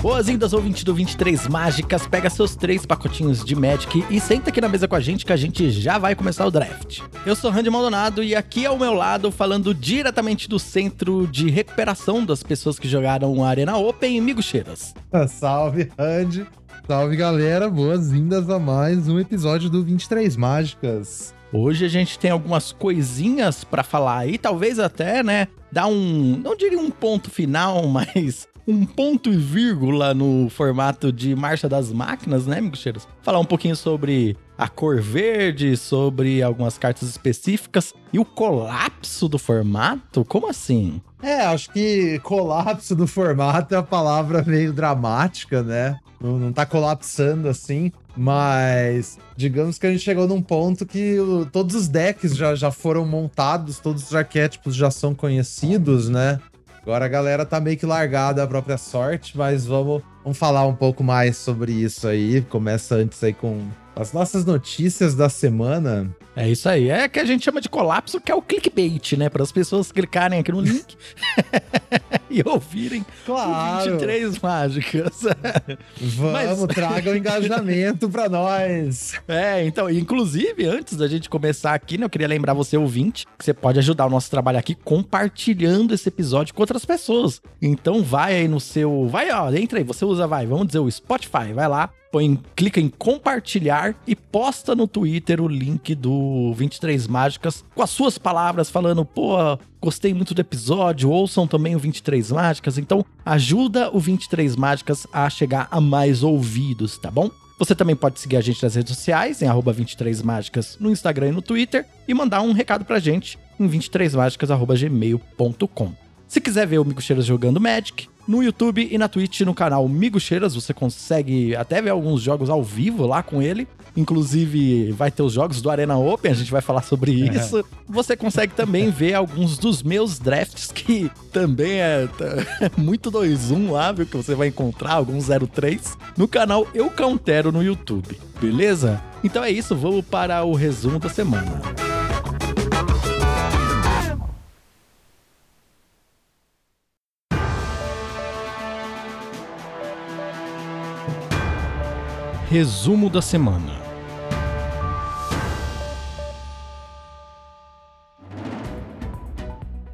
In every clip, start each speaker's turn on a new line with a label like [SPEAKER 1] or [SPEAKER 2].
[SPEAKER 1] Boas-vindas, ouvinte do 23 Mágicas. Pega seus três pacotinhos de Magic e senta aqui na mesa com a gente que a gente já vai começar o draft. Eu sou Randy Maldonado e aqui ao meu lado, falando diretamente do centro de recuperação das pessoas que jogaram a Arena Open, Migo Cheiras.
[SPEAKER 2] Salve, Randy. Salve, galera. Boas-vindas a mais um episódio do 23 Mágicas.
[SPEAKER 1] Hoje a gente tem algumas coisinhas para falar aí, talvez até, né, dar um, não diria um ponto final, mas um ponto e vírgula no formato de Marcha das Máquinas, né, Cheiros? Falar um pouquinho sobre a cor verde, sobre algumas cartas específicas e o colapso do formato? Como assim?
[SPEAKER 2] É, acho que colapso do formato é a palavra meio dramática, né? Não, não tá colapsando assim, mas digamos que a gente chegou num ponto que o, todos os decks já, já foram montados, todos os arquétipos já são conhecidos, né? Agora a galera tá meio que largada a própria sorte, mas vamos, vamos falar um pouco mais sobre isso aí. Começa antes aí com as nossas notícias da semana.
[SPEAKER 1] É isso aí. É que a gente chama de colapso, que é o clickbait, né? Para as pessoas clicarem aqui no link e ouvirem
[SPEAKER 2] claro.
[SPEAKER 1] 23 mágicas.
[SPEAKER 2] Vamos, Mas... traga o um engajamento para nós.
[SPEAKER 1] É, então, inclusive, antes da gente começar aqui, né, eu queria lembrar você, ouvinte, que você pode ajudar o nosso trabalho aqui compartilhando esse episódio com outras pessoas. Então vai aí no seu. Vai, ó, entra aí, você usa, vai, vamos dizer, o Spotify, vai lá, põe, clica em compartilhar e posta no Twitter o link do 23 Mágicas com as suas palavras falando, pô, gostei muito do episódio, ouçam também o 23 Mágicas, então ajuda o 23 Mágicas a chegar a mais ouvidos, tá bom? Você também pode seguir a gente nas redes sociais, em 23mágicas no Instagram e no Twitter, e mandar um recado pra gente em 23mágicas.gmail.com. Se quiser ver o Mico Cheiras jogando Magic, no YouTube e na Twitch no canal Migo Cheiras, você consegue até ver alguns jogos ao vivo lá com ele. Inclusive, vai ter os jogos do Arena Open, a gente vai falar sobre é. isso. É. Você consegue também ver alguns dos meus drafts, que também é, é muito 2-1 lá, viu? Que você vai encontrar, alguns 03, no canal Eu Countero no YouTube, beleza? Então é isso, vamos para o resumo da semana. Resumo da semana.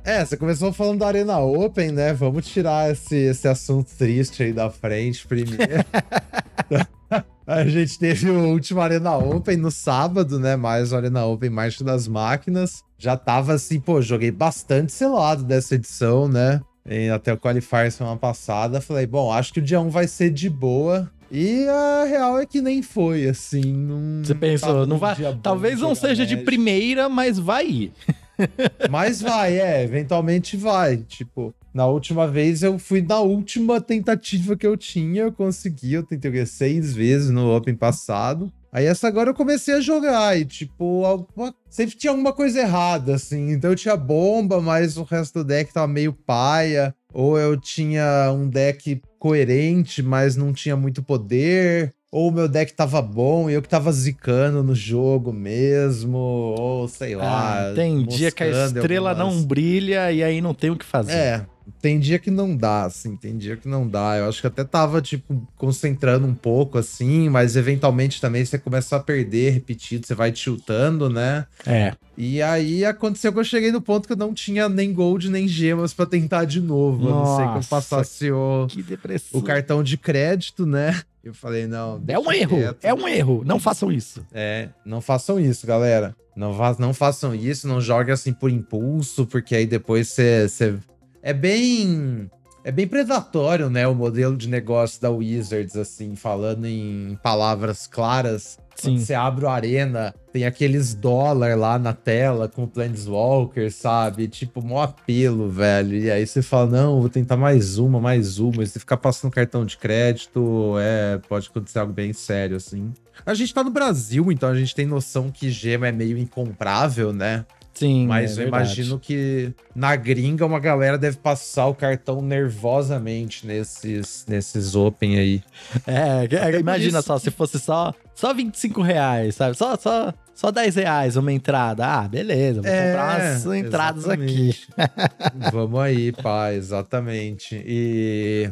[SPEAKER 2] É, você começou falando da Arena Open, né? Vamos tirar esse, esse assunto triste aí da frente primeiro. A gente teve o último Arena Open no sábado, né? Mais o Arena Open Marcha das Máquinas. Já tava assim, pô, joguei bastante selado dessa edição, né? E até o Qualifier semana passada. Falei, bom, acho que o dia 1 vai ser de boa. E a real é que nem foi, assim. Não
[SPEAKER 1] Você pensou, não vai. Talvez não seja de primeira, mas vai ir.
[SPEAKER 2] mas vai, é, eventualmente vai. Tipo, na última vez eu fui na última tentativa que eu tinha, eu consegui, eu tentei seis vezes no Open passado. Aí essa agora eu comecei a jogar e, tipo, alguma... sempre tinha alguma coisa errada, assim. Então eu tinha bomba, mas o resto do deck tava meio paia. Ou eu tinha um deck coerente, mas não tinha muito poder. Ou o meu deck tava bom e eu que tava zicando no jogo mesmo. Ou sei lá.
[SPEAKER 1] Ah, tem dia que a estrela algumas... não brilha e aí não tem o que fazer.
[SPEAKER 2] É, tem dia que não dá, assim, tem dia que não dá. Eu acho que até tava, tipo, concentrando um pouco, assim, mas eventualmente também você começa a perder repetido, você vai tiltando, né?
[SPEAKER 1] É.
[SPEAKER 2] E aí aconteceu que eu cheguei no ponto que eu não tinha nem gold nem gemas para tentar de novo. Nossa, eu não sei como passasse o, o cartão de crédito, né? Eu falei, não.
[SPEAKER 1] É um erro, quieto. é um erro. Não façam isso.
[SPEAKER 2] É, não façam isso, galera. Não, não façam isso, não joguem assim por impulso, porque aí depois você é bem é bem predatório, né, o modelo de negócio da Wizards, assim, falando em palavras claras. Sim. Quando você abre o Arena, tem aqueles dólar lá na tela com o Planeswalker, sabe? Tipo, mó apelo, velho. E aí você fala, não, vou tentar mais uma, mais uma. E você ficar passando cartão de crédito, é, pode acontecer algo bem sério, assim. A gente tá no Brasil, então a gente tem noção que gema é meio incomprável, né?
[SPEAKER 1] Sim,
[SPEAKER 2] Mas
[SPEAKER 1] é
[SPEAKER 2] eu
[SPEAKER 1] verdade.
[SPEAKER 2] imagino que na gringa uma galera deve passar o cartão nervosamente nesses, nesses Open aí.
[SPEAKER 1] É, é, imagina só, se fosse só, só 25 reais, sabe? Só, só, só 10 reais uma entrada. Ah, beleza, vou
[SPEAKER 2] É,
[SPEAKER 1] comprar umas entradas aqui.
[SPEAKER 2] exatamente. Vamos aí, pá, exatamente. E.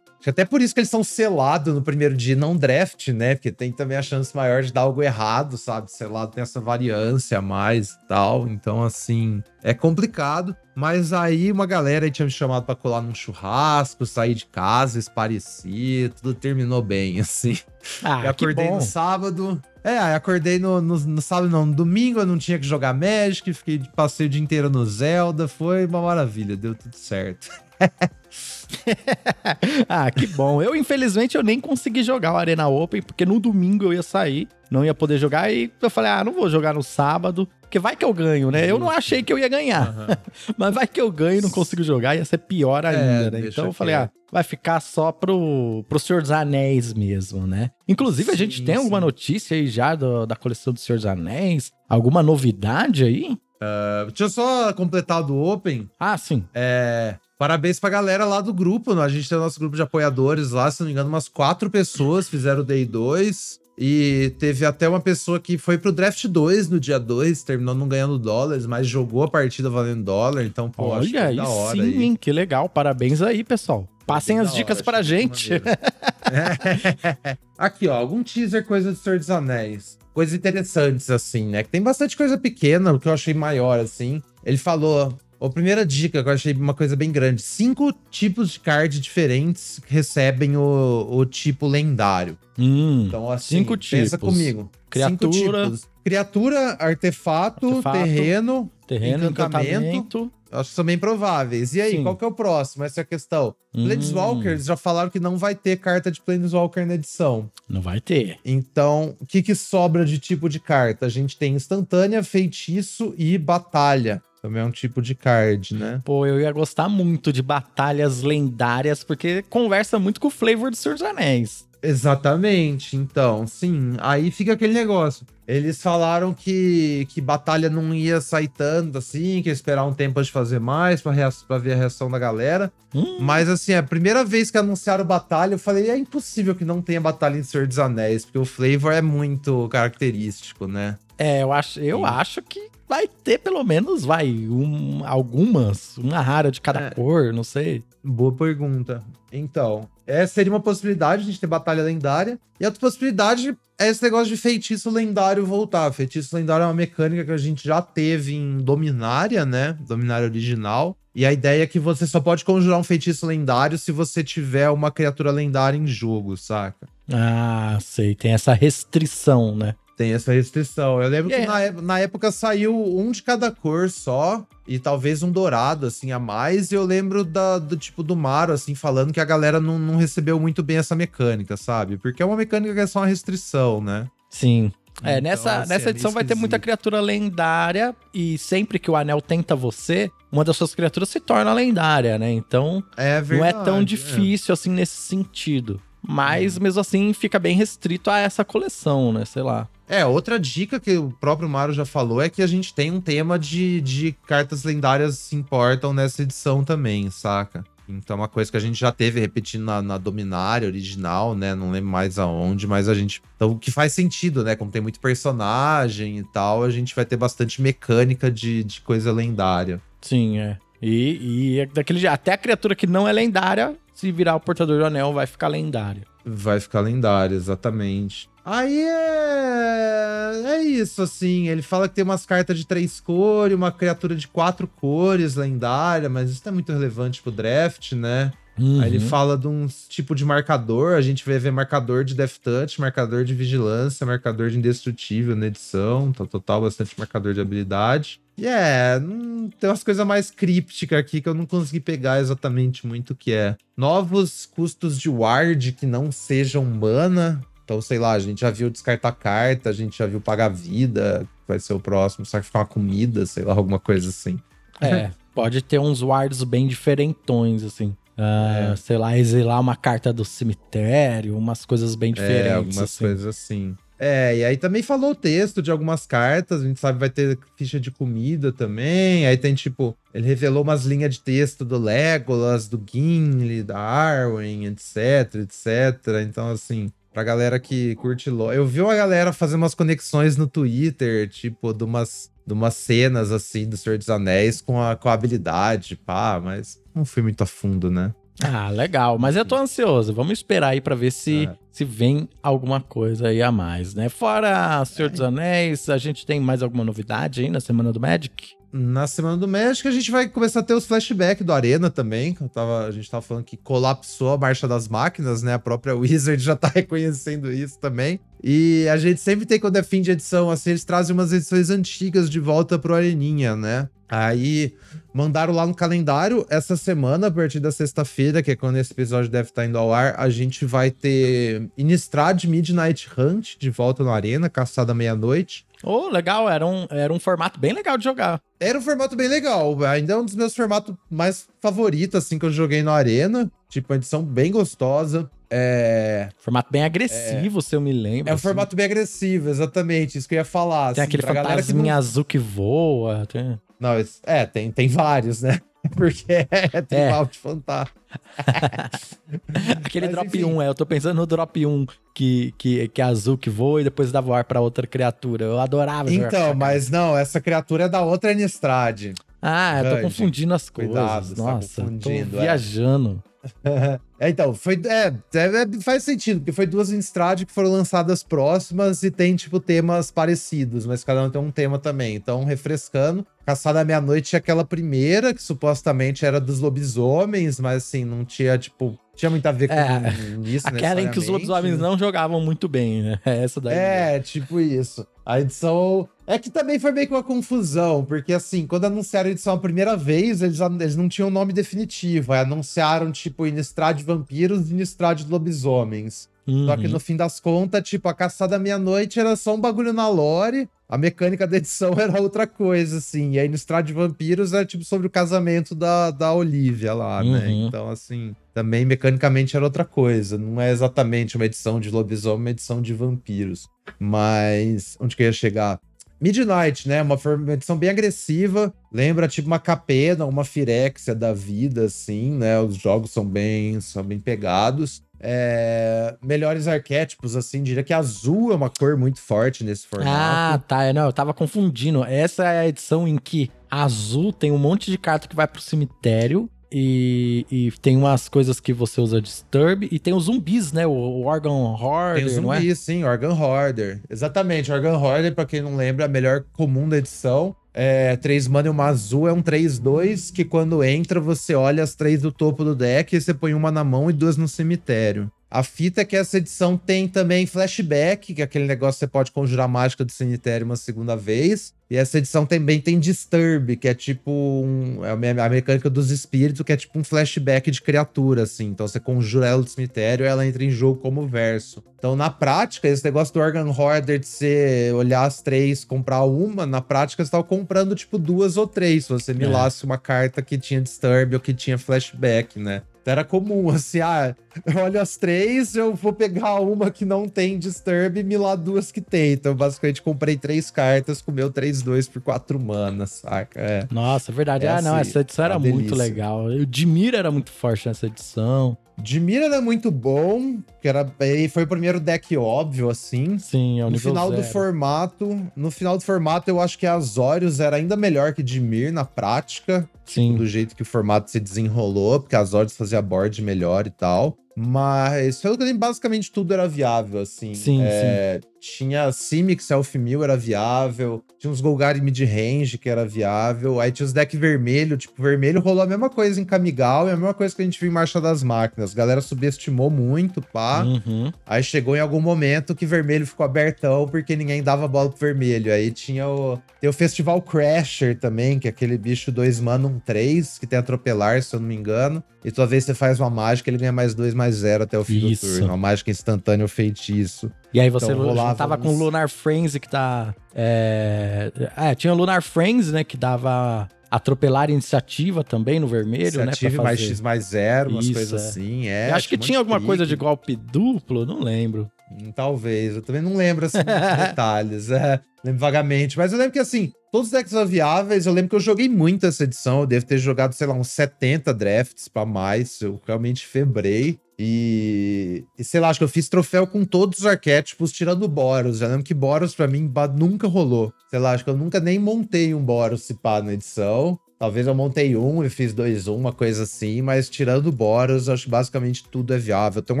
[SPEAKER 2] Acho até por isso que eles são selados no primeiro dia, não draft, né? Porque tem também a chance maior de dar algo errado, sabe? Selado tem essa variância a mais e tal. Então, assim, é complicado. Mas aí uma galera tinha me chamado pra colar num churrasco, sair de casa, esparecer, tudo terminou bem, assim.
[SPEAKER 1] Ah,
[SPEAKER 2] eu acordei no sábado. É, aí acordei no, no, no sábado, não, no domingo eu não tinha que jogar Magic, fiquei, passei o dia inteiro no Zelda, foi uma maravilha, deu tudo certo.
[SPEAKER 1] ah, que bom. Eu, infelizmente, eu nem consegui jogar o Arena Open, porque no domingo eu ia sair, não ia poder jogar, e eu falei, ah, não vou jogar no sábado, porque vai que eu ganho, né? Eu não
[SPEAKER 2] Justo.
[SPEAKER 1] achei que eu ia ganhar, mas vai que eu ganho e não consigo jogar, ia ser pior ainda, né?
[SPEAKER 2] deixa
[SPEAKER 1] Então eu falei, ah, vai ficar só pro, pro Senhor dos Anéis mesmo, né? Inclusive, a gente
[SPEAKER 2] Sim,
[SPEAKER 1] tem alguma
[SPEAKER 2] sim.
[SPEAKER 1] notícia aí já do- da coleção do Senhor dos Anéis? Alguma novidade aí?
[SPEAKER 2] Uh, deixa eu só completar do Open.
[SPEAKER 1] Ah, sim.
[SPEAKER 2] É, parabéns pra galera lá do grupo. né? A gente tem o nosso grupo de apoiadores lá, se não me engano, umas quatro pessoas fizeram o Day 2. E teve até uma pessoa que foi pro Draft 2 no dia 2, terminou não ganhando dólares, mas jogou a partida valendo dólar. Então, pô, acho que
[SPEAKER 1] Olha
[SPEAKER 2] é da hora
[SPEAKER 1] sim,
[SPEAKER 2] aí.
[SPEAKER 1] hein? Que legal. Parabéns aí, pessoal. Passem as dicas
[SPEAKER 2] hora,
[SPEAKER 1] pra gente.
[SPEAKER 2] É. Aqui, ó, algum teaser, coisa do Senhor dos Anéis. Coisas interessantes, assim, né? Que tem bastante coisa pequena, o que eu achei maior, assim. Ele falou. A primeira dica que eu achei uma coisa bem grande: cinco tipos de card diferentes recebem o, o tipo lendário.
[SPEAKER 1] Hum,
[SPEAKER 2] Então, assim,
[SPEAKER 1] Cinco
[SPEAKER 2] pensa
[SPEAKER 1] tipos.
[SPEAKER 2] comigo.
[SPEAKER 1] Criatura.
[SPEAKER 2] Cinco tipos. Criatura, artefato,
[SPEAKER 1] Artefato.
[SPEAKER 2] terreno,
[SPEAKER 1] terreno,
[SPEAKER 2] encantamento.
[SPEAKER 1] encantamento.
[SPEAKER 2] acho que são bem prováveis. E aí,
[SPEAKER 1] Sim.
[SPEAKER 2] qual que é o próximo? Essa é a questão.
[SPEAKER 1] Hum.
[SPEAKER 2] Planeswalkers já falaram que não vai ter carta de Planeswalker na edição.
[SPEAKER 1] Não vai ter.
[SPEAKER 2] Então, o que, que sobra de tipo de carta? A gente tem instantânea, feitiço e batalha. Também é um tipo de card, né?
[SPEAKER 1] Pô, eu ia gostar muito de batalhas lendárias, porque conversa muito com o flavor do Senhor dos Anéis.
[SPEAKER 2] Exatamente. Então, sim, aí fica aquele negócio. Eles falaram que, que batalha não ia sair tanto assim, que ia esperar um tempo de fazer mais pra ver a reação da galera.
[SPEAKER 1] Hum,
[SPEAKER 2] Mas assim, a primeira vez que anunciaram batalha, eu falei, é impossível que não tenha batalha em Senhor dos Anéis, porque o flavor é muito característico, né?
[SPEAKER 1] é, eu acho, eu
[SPEAKER 2] Sim.
[SPEAKER 1] acho que vai ter pelo menos, vai, um- algumas, uma rara de cada
[SPEAKER 2] É.
[SPEAKER 1] cor, não sei.
[SPEAKER 2] Boa pergunta. Então, essa seria uma possibilidade de a gente ter batalha lendária. E outra possibilidade é esse negócio de feitiço lendário voltar. Feitiço lendário é uma mecânica que a gente já teve em Dominária, né? Dominária original. E a ideia é que você só pode conjurar um feitiço lendário se você tiver uma criatura lendária em jogo, saca?
[SPEAKER 1] Ah, sei, tem essa restrição, né?
[SPEAKER 2] Tem essa restrição. Eu lembro
[SPEAKER 1] É.
[SPEAKER 2] que na, é- na época saiu um de cada cor só, e talvez um dourado, assim, a mais. E eu lembro da- do tipo do Maro, assim, falando que a galera não, não recebeu muito bem essa mecânica, sabe? Porque é uma mecânica que é só uma restrição, né?
[SPEAKER 1] Sim. É,
[SPEAKER 2] Então,
[SPEAKER 1] nessa,
[SPEAKER 2] assim,
[SPEAKER 1] nessa
[SPEAKER 2] é
[SPEAKER 1] edição
[SPEAKER 2] meio
[SPEAKER 1] vai ter muita criatura lendária e sempre que o anel tenta você, uma das suas criaturas se torna lendária, né? Então
[SPEAKER 2] É verdade.
[SPEAKER 1] não é tão difícil assim nesse sentido. Mas mesmo assim fica bem restrito a essa coleção, né? Sei lá.
[SPEAKER 2] É, outra dica que o próprio Mario já falou é que a gente tem um tema de, de cartas lendárias se importam nessa edição também, saca? Então, é uma coisa que a gente já teve repetindo na, na Dominária original, né? Não lembro mais aonde, mas a gente. Então, o que faz sentido, né? Como tem muito personagem e tal, a gente vai ter bastante mecânica de, de coisa lendária.
[SPEAKER 1] Sim, é. E, e é daquele jeito. Até a criatura que não é lendária, se virar o portador do anel, vai ficar lendária.
[SPEAKER 2] Vai ficar lendário, exatamente. Aí é. É isso, assim. Ele fala que tem umas cartas de três cores, uma criatura de quatro cores lendária, mas isso não é muito relevante pro draft, né? Aí ele
[SPEAKER 1] Uhum.
[SPEAKER 2] fala de um tipo de marcador. A gente vai ver marcador de Death Touch, marcador de vigilância, marcador de indestrutível na edição. Tá total bastante marcador de habilidade. E é, hum, tem umas coisas mais crípticas aqui que eu não consegui pegar exatamente muito o que é. Novos custos de ward que não sejam mana. Então, sei lá, a gente já viu descartar carta, a gente já viu pagar vida, vai ser o próximo, sacrificar uma comida, sei lá, alguma coisa assim.
[SPEAKER 1] É, pode ter uns wards bem diferentões, assim. Ah,
[SPEAKER 2] É.
[SPEAKER 1] Sei lá, exilar uma carta do cemitério, umas coisas bem diferentes.
[SPEAKER 2] É, algumas
[SPEAKER 1] assim.
[SPEAKER 2] coisas assim. É, e aí também falou o texto de algumas cartas, a gente sabe vai ter ficha de comida também. Aí tem tipo, ele revelou umas linhas de texto do Legolas, do Gimli, da Arwen, etc, etc. Então, assim, pra galera que curte LoL. Eu vi uma galera fazer umas conexões no Twitter, tipo, de umas, de umas cenas, assim, do Senhor dos Anéis com a, com a habilidade, pá, mas não fui muito a fundo, né?
[SPEAKER 1] Ah, legal. Mas eu tô ansioso. Vamos esperar aí pra ver se,
[SPEAKER 2] É.
[SPEAKER 1] se vem alguma coisa aí a mais, né? Fora Senhor dos Anéis, a gente tem mais alguma novidade aí na Semana do Magic?
[SPEAKER 2] Na Semana do México, a gente vai começar a ter os flashbacks do Arena também. tava, a gente tava falando que colapsou a marcha das máquinas, né? A própria Wizard já tá reconhecendo isso também. E a gente sempre tem, quando é fim de edição, assim, eles trazem umas edições antigas de volta pro Areninha, né? Aí mandaram lá no calendário essa semana, a partir da sexta-feira, que é quando esse episódio deve estar indo ao ar, a gente vai ter Innistrad Midnight Hunt de volta no Arena, caçada meia-noite.
[SPEAKER 1] Oh, legal. Era um, era um formato bem legal de jogar.
[SPEAKER 2] Era um formato bem legal. Ainda é um dos meus formatos mais favoritos, assim, que eu joguei na Arena. Tipo, uma edição bem gostosa. É.
[SPEAKER 1] Formato bem agressivo, se eu me lembro.
[SPEAKER 2] É um
[SPEAKER 1] assim.
[SPEAKER 2] formato bem agressivo, exatamente. Isso que eu ia falar.
[SPEAKER 1] Tem
[SPEAKER 2] assim,
[SPEAKER 1] aquele
[SPEAKER 2] galera que
[SPEAKER 1] fantasminha
[SPEAKER 2] não-
[SPEAKER 1] azul que voa. tem-
[SPEAKER 2] Não, é, tem, tem vários, né? Porque é tribal de fantasma.
[SPEAKER 1] Aquele
[SPEAKER 2] Mas,
[SPEAKER 1] drop
[SPEAKER 2] enfim.
[SPEAKER 1] 1, é. Eu tô pensando no drop 1 que, que, que é azul que voa e depois dá voar pra outra criatura. Eu adorava jogar
[SPEAKER 2] Então, mas não, essa criatura é da outra Anistrad.
[SPEAKER 1] Ah, eu tô
[SPEAKER 2] Grande.
[SPEAKER 1] confundindo as coisas.
[SPEAKER 2] Cuidado, tá
[SPEAKER 1] Nossa,
[SPEAKER 2] confundindo,
[SPEAKER 1] tô
[SPEAKER 2] é.
[SPEAKER 1] viajando.
[SPEAKER 2] É, então, foi. É, é, é, faz sentido, porque foi duas Innistrad que foram lançadas próximas e tem, tipo, temas parecidos, mas cada um tem um tema também. Então, refrescando. Caçada à Meia-Noite é aquela primeira, que supostamente era dos lobisomens, mas assim, não tinha, tipo. Tinha muito a ver com
[SPEAKER 1] É,
[SPEAKER 2] isso,
[SPEAKER 1] Aquela em que os lobisomens
[SPEAKER 2] né?
[SPEAKER 1] não jogavam muito bem, né? É essa daí.
[SPEAKER 2] É, tipo isso. A edição. É que também foi meio que uma confusão, porque assim, quando anunciaram a edição a primeira vez, eles, eles não tinham nome definitivo. Aí anunciaram, tipo, Innistrad Vampiros e Innistrad Lobisomens.
[SPEAKER 1] Uhum.
[SPEAKER 2] Só que no fim das contas, tipo, a caçada à meia-noite era só um bagulho na lore. A mecânica da edição era outra coisa, assim. E aí no Strade Vampiros era, tipo, sobre o casamento da, da Olivia lá, né?
[SPEAKER 1] Uhum.
[SPEAKER 2] Então, assim, também mecanicamente era outra coisa. Não é exatamente uma edição de lobisomem, uma edição de vampiros. Mas, onde que eu ia chegar? Midnight, né? Uma, edição bem agressiva. Lembra, tipo, uma capena, uma firexia da vida, assim, né? Os jogos são bem, são bem pegados. É, melhores arquétipos, assim, diria que azul é uma cor muito forte nesse
[SPEAKER 1] Ah,
[SPEAKER 2] formato.
[SPEAKER 1] tá. é, Não, eu tava confundindo. Essa é a edição em que azul tem um monte de carta que vai pro cemitério. E, e tem umas coisas que você usa Disturb. E tem os zumbis, né? O, o Organ Horde,
[SPEAKER 2] Tem o
[SPEAKER 1] não é?
[SPEAKER 2] zumbi, sim, Organ Hoarder. Exatamente, Organ Hoarder, pra quem não lembra, é a melhor comum da edição. É, 3 mana e uma azul é um 3-2, que quando entra, você olha as três do topo do deck e você põe uma na mão e duas no cemitério. A fita é que essa edição tem também flashback, que é aquele negócio que você pode conjurar mágica do cemitério uma segunda vez. E essa edição também tem Disturb, que é tipo um, é a me- a mecânica dos espíritos, que é tipo um flashback de criatura, assim. Então você conjura ela do cemitério e ela entra em jogo como verso. Então, na prática, esse negócio do Organ Hoarder de você olhar as três, comprar uma, na prática você tava comprando tipo duas ou três, se você milasse uma carta que tinha Disturb ou que tinha flashback, né? Então era comum, assim, ah, eu olho as três, eu vou pegar uma que não tem Disturb e milar duas que tem. Então, basicamente, comprei três cartas com meu 3-2 por 4 manas, saca? É.
[SPEAKER 1] Nossa, é verdade.
[SPEAKER 2] É
[SPEAKER 1] ah, não,
[SPEAKER 2] assim,
[SPEAKER 1] essa edição era muito legal. O Dimir era muito forte nessa edição.
[SPEAKER 2] Dimir era muito bom, que era, e foi o primeiro deck óbvio, assim.
[SPEAKER 1] Sim, é o
[SPEAKER 2] No
[SPEAKER 1] nível
[SPEAKER 2] final do
[SPEAKER 1] zero.
[SPEAKER 2] formato, no final do formato, eu acho que a Azorius era ainda melhor que Dimir na prática,
[SPEAKER 1] Sim.
[SPEAKER 2] do jeito que o formato se desenrolou, porque a Azorius fazia board melhor e tal. Mas, pelo que eu lembro, basicamente tudo era viável, assim.
[SPEAKER 1] Sim,
[SPEAKER 2] É, Tinha Simic Self-Mill, era viável. Tinha uns Golgari Mid-Range, que era viável. Aí tinha os deck vermelho. Tipo, vermelho rolou a mesma coisa em Kamigal e a mesma coisa que a gente viu em Marcha das Máquinas. A galera subestimou muito, pá.
[SPEAKER 1] Uhum.
[SPEAKER 2] Aí chegou em algum momento que vermelho ficou abertão porque ninguém dava bola pro vermelho. Aí tinha o. Tem o Festival Crasher também, que é aquele bicho 2 mana, um 3, que tem atropelar, se eu não me engano. E toda vez que você faz uma mágica, ele ganha mais 2, mais 0 até o fim
[SPEAKER 1] Isso.
[SPEAKER 2] do turno. Uma mágica instantânea ou feitiço.
[SPEAKER 1] E aí você
[SPEAKER 2] Então,
[SPEAKER 1] juntava com Lunar Frenzy, que tá... É... é, tinha o Lunar Frenzy, né, que dava atropelar iniciativa também no vermelho,
[SPEAKER 2] Iniciativa
[SPEAKER 1] né?
[SPEAKER 2] mais X mais zero, umas
[SPEAKER 1] Isso,
[SPEAKER 2] coisas
[SPEAKER 1] é.
[SPEAKER 2] assim. É,
[SPEAKER 1] acho que tinha alguma coisa de golpe duplo, não lembro.
[SPEAKER 2] Hum, Talvez, eu também não lembro assim dos detalhes, é, lembro vagamente, mas eu lembro que assim, todos os decks aviáveis, eu lembro que eu joguei muito essa edição, eu devo ter jogado, sei lá, uns 70 drafts pra mais, eu realmente febrei. E, e sei lá, acho que eu fiz troféu com todos os arquétipos, tirando o Boros. Já lembro que Boros pra mim nunca rolou. Sei lá, acho que eu nunca nem montei um Boros se pá na edição. Talvez eu montei um e fiz dois, um, uma coisa assim, mas tirando o Boros, acho que basicamente tudo é viável. Tem um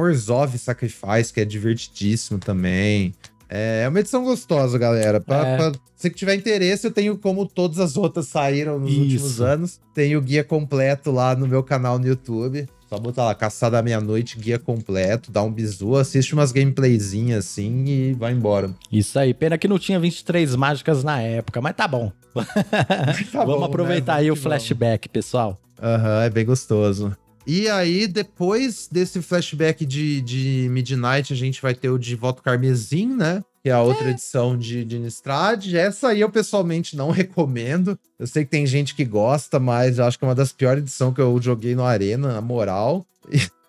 [SPEAKER 2] Orzhov Sacrifice, que é divertidíssimo também. É é uma edição gostosa, galera. Pra,
[SPEAKER 1] É.
[SPEAKER 2] pra que tiver interesse, eu tenho, como todas as outras saíram nos
[SPEAKER 1] Isso.
[SPEAKER 2] últimos anos, tenho o guia completo lá no meu canal no YouTube. Só botar lá, Caçada à Meia-Noite, guia completo, dá um bizu, assiste umas gameplayzinhas assim e vai embora.
[SPEAKER 1] Isso aí. Pena que não tinha 23 mágicas na época, mas tá bom.
[SPEAKER 2] Tá
[SPEAKER 1] Vamos
[SPEAKER 2] bom,
[SPEAKER 1] aproveitar
[SPEAKER 2] né?
[SPEAKER 1] aí o
[SPEAKER 2] Vamos vamos.
[SPEAKER 1] flashback, pessoal.
[SPEAKER 2] Aham, é bem gostoso. E aí, depois desse flashback de, de Midnight, a gente vai ter o de Voto Carmesim, né? Que é a outra edição de, de Nistrad. Essa aí eu pessoalmente não recomendo. Eu sei que tem gente que gosta, mas eu acho que é uma das piores edições que eu joguei no Arena, na moral.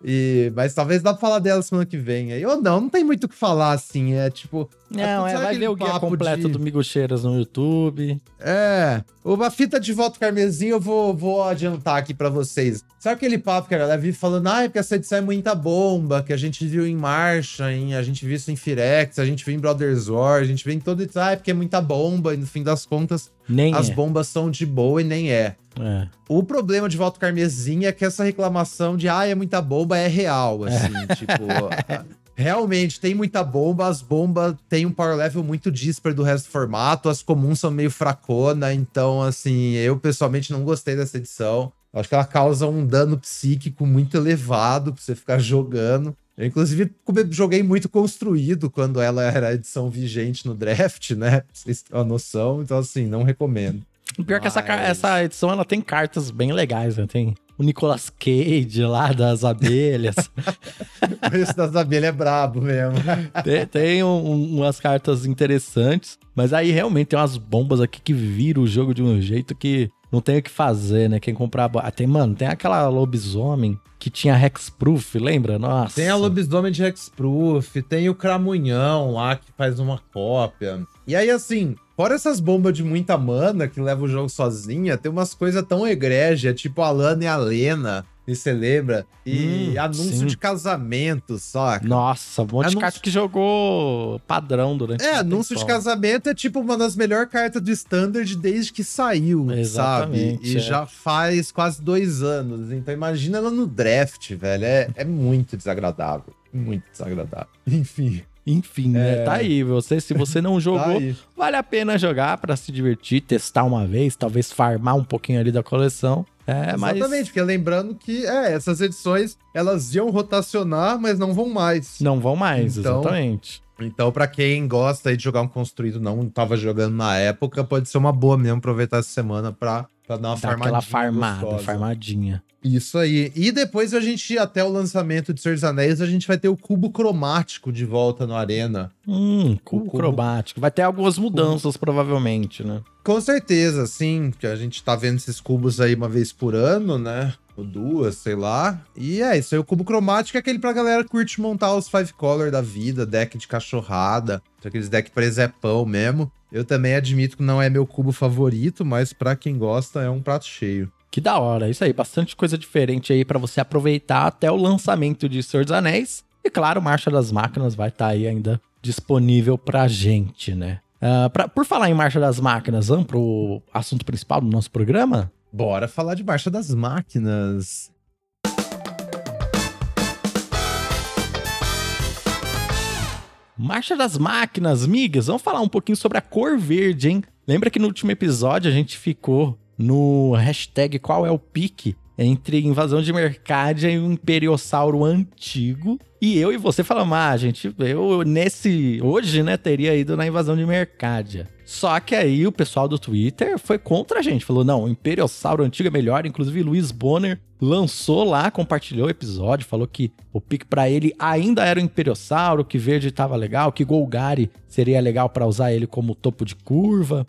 [SPEAKER 2] E, mas talvez dá pra falar dela semana que vem. Aí, ou não, não tem muito o que falar, assim. É tipo.
[SPEAKER 1] Não,
[SPEAKER 2] sabe
[SPEAKER 1] é, vai ver o guia completo
[SPEAKER 2] de-
[SPEAKER 1] do Migocheiras no YouTube.
[SPEAKER 2] É, uma fita de voto carmesim eu vou, vou adiantar aqui pra vocês. Sabe aquele papo que a galera vive falando, ah, é porque essa edição é muita bomba, que a gente viu em Marcha, em, a gente viu isso em Firex, a gente viu em Brothers War, a gente viu em todo edição, ah, é porque é muita bomba, e no fim das contas,
[SPEAKER 1] Nem
[SPEAKER 2] as
[SPEAKER 1] é.
[SPEAKER 2] bombas são de boa e nem é.
[SPEAKER 1] É.
[SPEAKER 2] O problema de voto carmesim é que essa reclamação de, ah, é muita bomba, é real, assim, tipo... Realmente, tem muita bomba, as bombas têm um power level muito dísparo do resto do formato, as comuns são meio fracona, então, assim, eu pessoalmente não gostei dessa edição. Acho que ela causa um dano psíquico muito elevado pra você ficar jogando. Eu, inclusive, joguei muito construído quando ela era a edição vigente no draft, né? Pra vocês terem uma noção, então, assim, não recomendo.
[SPEAKER 1] O Pior que essa, essa edição ela tem cartas bem legais, né? Tem o Nicolas Cage lá das abelhas.
[SPEAKER 2] Esse das abelhas é brabo mesmo.
[SPEAKER 1] tem tem um- umas cartas interessantes. Mas aí realmente tem umas bombas aqui que viram o jogo de um jeito que não tem o que fazer, né? Quem comprar. a bo- Ah, tem, mano, tem aquela lobisomem que tinha Hexproof, lembra? Nossa.
[SPEAKER 2] Tem a lobisomem de Hexproof, tem o Cramunhão lá que faz uma cópia. E aí, assim, fora essas bombas de muita mana que leva o jogo sozinha, tem umas coisas tão egrégias, tipo a Lana e a Lena, e você lembra? E
[SPEAKER 1] Hum,
[SPEAKER 2] anúncio
[SPEAKER 1] sim.
[SPEAKER 2] de casamento, saca?
[SPEAKER 1] Nossa, um monte de
[SPEAKER 2] Anúncio-
[SPEAKER 1] carta que jogou padrão durante
[SPEAKER 2] É, anúncio de
[SPEAKER 1] tempão.
[SPEAKER 2] casamento é tipo uma das melhores cartas do Standard desde que saiu,
[SPEAKER 1] Exatamente,
[SPEAKER 2] sabe? E
[SPEAKER 1] é.
[SPEAKER 2] já faz quase dois anos. Então imagina ela no draft, velho. É, é muito desagradável. Muito desagradável. Enfim.
[SPEAKER 1] Enfim, né?
[SPEAKER 2] É.
[SPEAKER 1] Tá aí. Você, se você não
[SPEAKER 2] Tá
[SPEAKER 1] jogou,
[SPEAKER 2] aí.
[SPEAKER 1] vale a pena jogar pra se divertir, testar uma vez, talvez farmar um pouquinho ali da coleção. É, mas
[SPEAKER 2] Exatamente, porque lembrando que é, essas edições elas iam rotacionar, mas não vão mais.
[SPEAKER 1] não vão mais,
[SPEAKER 2] Então,
[SPEAKER 1] exatamente.
[SPEAKER 2] Então, pra quem gosta de jogar um construído, não tava jogando na época, pode ser uma boa mesmo aproveitar essa semana pra, pra dar uma
[SPEAKER 1] Dá
[SPEAKER 2] farmadinha.
[SPEAKER 1] aquela farmada,
[SPEAKER 2] gostosa.
[SPEAKER 1] farmadinha.
[SPEAKER 2] Isso aí. E depois a gente, até o lançamento de Senhor dos Anéis, a gente vai ter o cubo cromático de volta no Arena.
[SPEAKER 1] Hum, cubo,
[SPEAKER 2] cubo-
[SPEAKER 1] cromático. Vai ter algumas mudanças, provavelmente, né?
[SPEAKER 2] Com certeza, sim, que a gente tá vendo esses cubos aí uma vez por ano, né? Ou duas, sei lá. E é isso aí, o cubo cromático é aquele pra galera que curte montar os five color da vida, deck de cachorrada, aqueles deck presepão mesmo. Eu também admito que não é meu cubo favorito, mas pra quem gosta é um prato cheio.
[SPEAKER 1] Que da hora, isso aí, bastante coisa diferente aí pra você aproveitar até o lançamento de Senhor dos Anéis. E claro, Marcha das Máquinas vai estar aí ainda disponível pra gente, né? Ah, pra- por falar em Marcha das Máquinas, vamos pro assunto principal do nosso programa?
[SPEAKER 2] Bora falar de Marcha das Máquinas.
[SPEAKER 1] Marcha das Máquinas, migas, vamos falar um pouquinho sobre a cor verde, hein? Lembra que no último episódio a gente ficou no hashtag qual é o pique entre invasão de Mercadia e o Imperiossauro antigo. E eu e você falamos, ah, gente, eu nesse. Hoje, né, teria ido na invasão de Mercadia. Só que aí o pessoal do Twitter foi contra a gente. Falou, não, o Imperiossauro antigo é melhor. Inclusive, Luiz Bonner lançou lá, compartilhou o episódio, falou que o pique pra ele ainda era o Imperiossauro, que verde tava legal, que Golgari seria legal pra usar ele como topo de curva.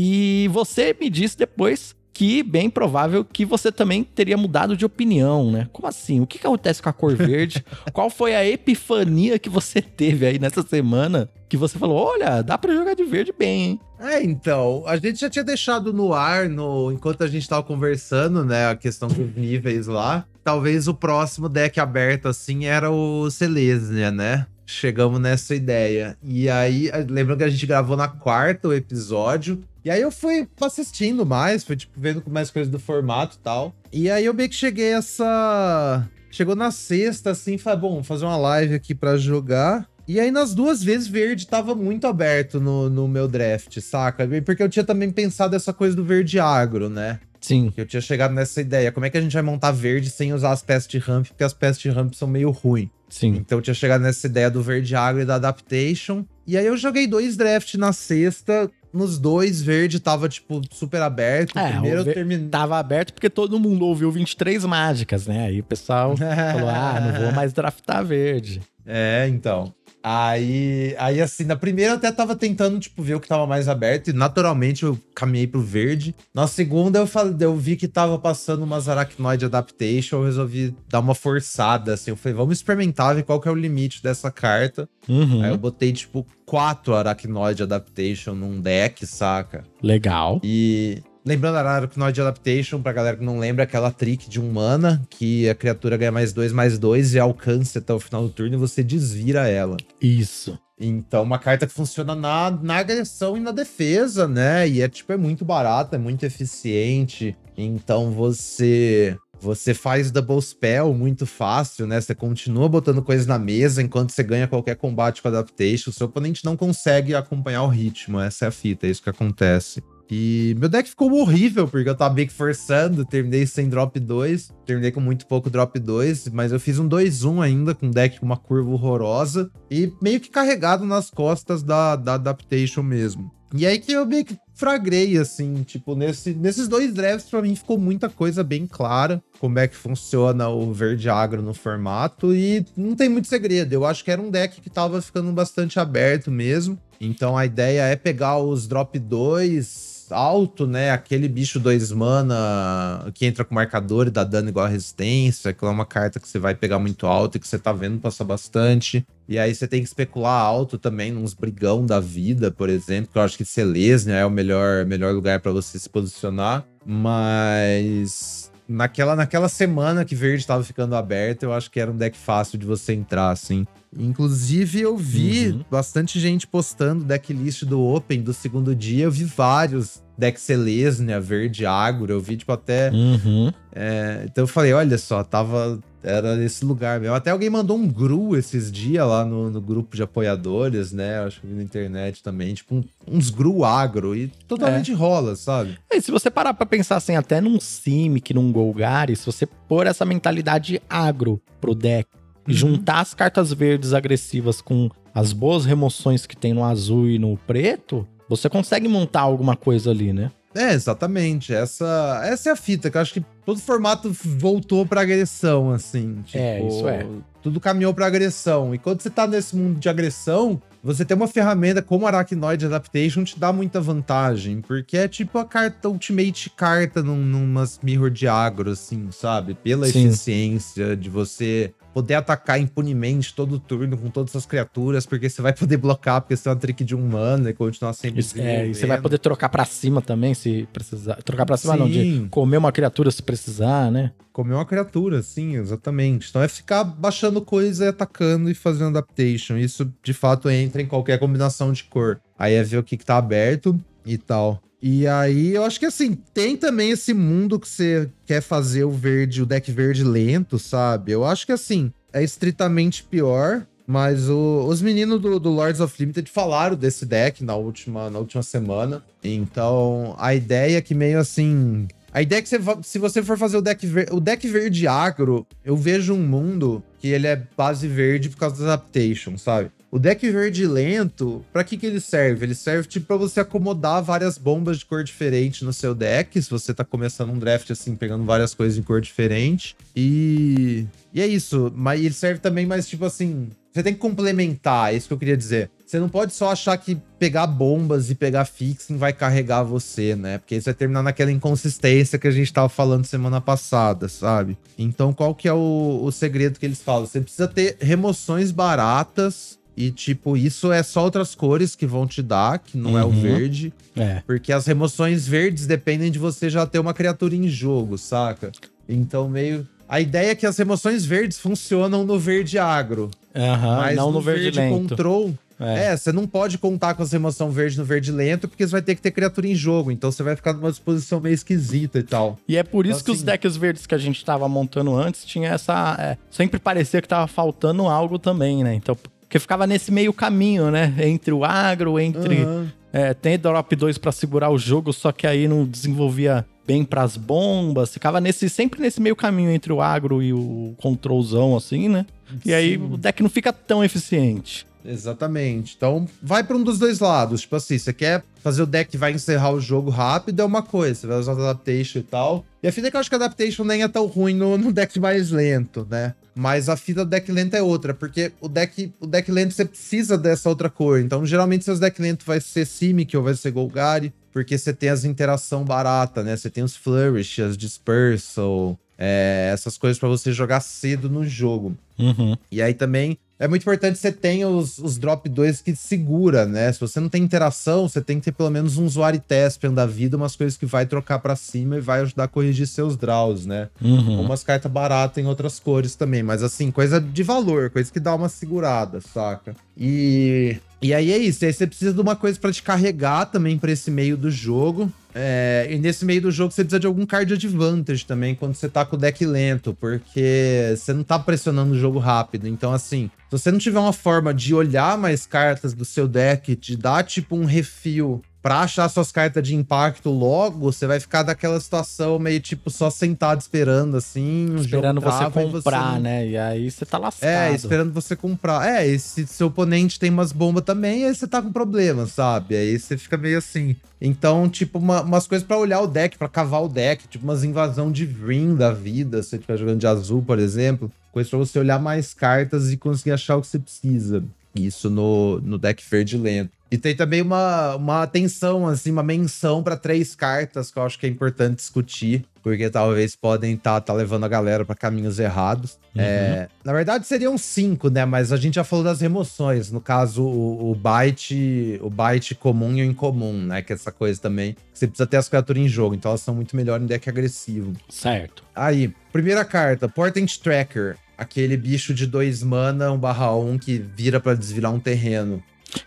[SPEAKER 1] E você me disse depois que bem provável que você também teria mudado de opinião, né? Como assim? O que, que acontece com a cor verde? Qual foi a epifania que você teve aí nessa semana que você falou: olha, dá para jogar de verde bem, hein?
[SPEAKER 2] É, então, a gente já tinha deixado no ar, no, enquanto a gente tava conversando, né, a questão dos níveis lá. Talvez o próximo deck aberto, assim, era o Celestia, né? Chegamos nessa ideia. E aí, lembra que a gente gravou na quarta o episódio. E aí eu fui assistindo mais, fui, tipo, vendo mais coisas do formato e tal. E aí eu meio que cheguei essa... Chegou na sexta, assim, falei, bom, fazer uma live aqui para jogar. E aí, nas duas vezes, verde tava muito aberto no, no meu draft, saca? Porque eu tinha também pensado essa coisa do verde agro, né?
[SPEAKER 1] Sim.
[SPEAKER 2] Eu tinha chegado nessa ideia. Como é que a gente vai montar verde sem usar as peças de ramp? Porque as peças de ramp são meio ruins.
[SPEAKER 1] Sim.
[SPEAKER 2] Então eu tinha chegado nessa ideia do verde agro e da adaptation. E aí eu joguei dois drafts na sexta. Nos dois, verde tava, tipo, super aberto.
[SPEAKER 1] É, Primeiro eu terminei. Tava aberto porque todo mundo ouviu 23 mágicas, né? Aí o pessoal falou: ah, não vou mais draftar verde.
[SPEAKER 2] É, então. Aí, aí, assim, na primeira eu até tava tentando, tipo, ver o que tava mais aberto. E naturalmente eu caminhei pro verde. Na segunda eu, falei, eu vi que tava passando umas Arachnoid Adaptation. Eu resolvi dar uma forçada, assim. Eu falei, vamos experimentar, ver qual que é o limite dessa carta.
[SPEAKER 1] Uhum.
[SPEAKER 2] Aí eu botei, tipo, quatro Arachnoid Adaptation num deck, saca?
[SPEAKER 1] Legal.
[SPEAKER 2] E Lembrando a Arachnoid Adaptation, pra galera que não lembra, aquela trick de um mana, que a criatura ganha mais dois, mais dois e alcança até o final do turno e você desvira ela.
[SPEAKER 1] Isso.
[SPEAKER 2] Então, uma carta que funciona na, na agressão e na defesa, né? E é tipo, é muito barata, é muito eficiente. Então você. Você faz double spell muito fácil, né? Você continua botando coisas na mesa enquanto você ganha qualquer combate com adaptation. O seu oponente não consegue acompanhar o ritmo. Essa é a fita, é isso que acontece. E meu deck ficou horrível, porque eu tava meio que forçando, terminei sem drop 2, terminei com muito pouco drop 2, mas eu fiz um 2-1 ainda, com um deck com uma curva horrorosa, e meio que carregado nas costas da, da adaptation mesmo. E aí que eu meio que fragrei, assim, tipo, nesse, nesses dois drafts, pra mim ficou muita coisa bem clara, como é que funciona o verde agro no formato, e não tem muito segredo. Eu acho que era um deck que tava ficando bastante aberto mesmo. Então a ideia é pegar os drop 2 alto, né? Aquele bicho 2 mana que entra com marcador e dá dano igual a resistência, que é uma carta que você vai pegar muito alto e que você tá vendo passar bastante. E aí você tem que especular alto também, nos brigão da vida, por exemplo, que eu acho que Selesnia é o melhor, melhor lugar para você se posicionar. Mas naquela, naquela semana que verde estava ficando aberto, eu acho que era um deck fácil de você entrar, assim. Inclusive, eu vi uhum. bastante gente postando decklist do Open do segundo dia. Eu vi vários deck Selesnia, verde agro. Eu vi, tipo, até.
[SPEAKER 1] Uhum.
[SPEAKER 2] É, então eu falei: olha só, tava. Era nesse lugar mesmo. Até alguém mandou um GRU esses dias lá no, no grupo de apoiadores, né? Acho que vi na internet também. Tipo, um, uns GRU agro. E totalmente é. rola, sabe?
[SPEAKER 1] E se você parar pra pensar assim, até num Simic, num Golgari, se você pôr essa mentalidade agro pro deck Uhum. juntar as cartas verdes agressivas com as boas remoções que tem no azul e no preto, você consegue montar alguma coisa ali, né?
[SPEAKER 2] É, exatamente. Essa, essa é a fita, que eu acho que todo formato voltou pra agressão, assim.
[SPEAKER 1] Tipo, é, isso é.
[SPEAKER 2] Tudo caminhou pra agressão. E quando você tá nesse mundo de agressão, você ter uma ferramenta como Arachnoid Adaptation te dá muita vantagem, porque é tipo a carta ultimate carta num, numas mirror de agro, assim, sabe? Pela Sim. eficiência de você poder atacar impunemente todo turno com todas as criaturas, porque você vai poder blocar, porque você é uma trick de um mana e continuar sempre.
[SPEAKER 1] Isso, é, e você vai poder trocar para cima também, se precisar. Trocar para cima sim. não, de comer uma criatura se precisar, né?
[SPEAKER 2] Comer uma criatura, sim, exatamente. Então é ficar baixando coisa e atacando e fazendo adaptation. Isso de fato entra em qualquer combinação de cor. Aí é ver o que, que tá aberto e tal. E aí, eu acho que assim, tem também esse mundo que você quer fazer o verde, o deck verde lento, sabe? Eu acho que assim, é estritamente pior. Mas o, os meninos do, do, Lords of Limited falaram desse deck na última, na última semana. Então, a ideia é que meio assim. A ideia é que você, se você for fazer o deck, ver, o deck verde agro, eu vejo um mundo que ele é base verde por causa da adaptation, sabe? O deck verde lento, pra que que ele serve? Ele serve tipo pra você acomodar várias bombas de cor diferente no seu deck, se você tá começando um draft assim, pegando várias coisas em cor diferente. E e é isso, mas ele serve também mais tipo assim, você tem que complementar, é isso que eu queria dizer. Você não pode só achar que pegar bombas e pegar fixing vai carregar você, né? Porque isso vai terminar naquela inconsistência que a gente tava falando semana passada, sabe? Então, qual que é o, o segredo que eles falam? Você precisa ter remoções baratas e, tipo, isso é só outras cores que vão te dar, que não uhum. é o uhum. verde.
[SPEAKER 1] É.
[SPEAKER 2] Porque as remoções verdes dependem de você já ter uma criatura em jogo, saca? Então, meio. A ideia é que as remoções verdes funcionam no verde agro.
[SPEAKER 1] Uhum, mas não no, no verde, verde lento.
[SPEAKER 2] control. É. é. você não pode contar com as remoção verde no verde lento, porque você vai ter que ter criatura em jogo. Então você vai ficar numa disposição meio esquisita e tal.
[SPEAKER 1] E é por isso então, que assim... os decks verdes que a gente tava montando antes tinha essa. É, sempre parecia que tava faltando algo também, né? Então, porque ficava nesse meio caminho, né? Entre o agro, entre. Uhum. É, tem drop 2 para segurar o jogo, só que aí não desenvolvia bem para as bombas. Ficava nesse, sempre nesse meio caminho entre o agro e o controlzão, assim, né? E Sim. aí o deck não fica tão eficiente.
[SPEAKER 2] Exatamente. Então, vai para um dos dois lados. Tipo assim, você quer fazer o deck que vai encerrar o jogo rápido, é uma coisa. Você vai usar adaptation e tal. E a fita é que eu acho que a adaptation nem é tão ruim no, no deck mais lento, né? Mas a fita do deck lento é outra, porque o deck, o deck lento você precisa dessa outra cor. Então, geralmente, seus deck lento vai ser Simic ou vai ser Golgari, porque você tem as interação barata, né? Você tem os Flourish, as Dispersal, é, essas coisas para você jogar cedo no jogo.
[SPEAKER 1] Uhum.
[SPEAKER 2] E aí também é muito importante que você tenha os, os drop 2 que segura, né? Se você não tem interação, você tem que ter pelo menos um usuário Tespian da vida, umas coisas que vai trocar para cima e vai ajudar a corrigir seus draws, né?
[SPEAKER 1] Uhum.
[SPEAKER 2] Umas cartas baratas em outras cores também, mas assim, coisa de valor, coisa que dá uma segurada, saca? E, e aí é isso, aí você precisa de uma coisa para te carregar também para esse meio do jogo. É, e nesse meio do jogo você precisa de algum card advantage também quando você tá com o deck lento, porque você não tá pressionando o jogo rápido. Então, assim, se você não tiver uma forma de olhar mais cartas do seu deck, de dar tipo um refil pra achar suas cartas de impacto logo, você vai ficar daquela situação meio tipo só sentado esperando assim.
[SPEAKER 1] Esperando você comprar, você... né? E aí você tá lascado.
[SPEAKER 2] É, esperando você comprar. É, e se seu oponente tem umas bombas também, aí você tá com problema, sabe? Aí você fica meio assim. Então, tipo, uma, umas coisas para olhar o deck, para cavar o deck, tipo umas invasão de Vrim da vida, se você estiver jogando de azul, por exemplo. Coisa pra você olhar mais cartas e conseguir achar o que você precisa. Isso no, no deck verde lento. E tem também uma, uma atenção, assim, uma menção para três cartas que eu acho que é importante discutir, porque talvez podem estar tá, tá levando a galera para caminhos errados. Uhum. É, na verdade, seriam cinco, né? Mas a gente já falou das remoções. No caso, o, o byte, o byte comum e o incomum, né? Que é essa coisa também. Você precisa ter as criaturas em jogo, então elas são muito melhor em deck agressivo.
[SPEAKER 1] Certo.
[SPEAKER 2] Aí, primeira carta, Portent Tracker aquele bicho de dois mana, um barra um, que vira para desvirar um terreno.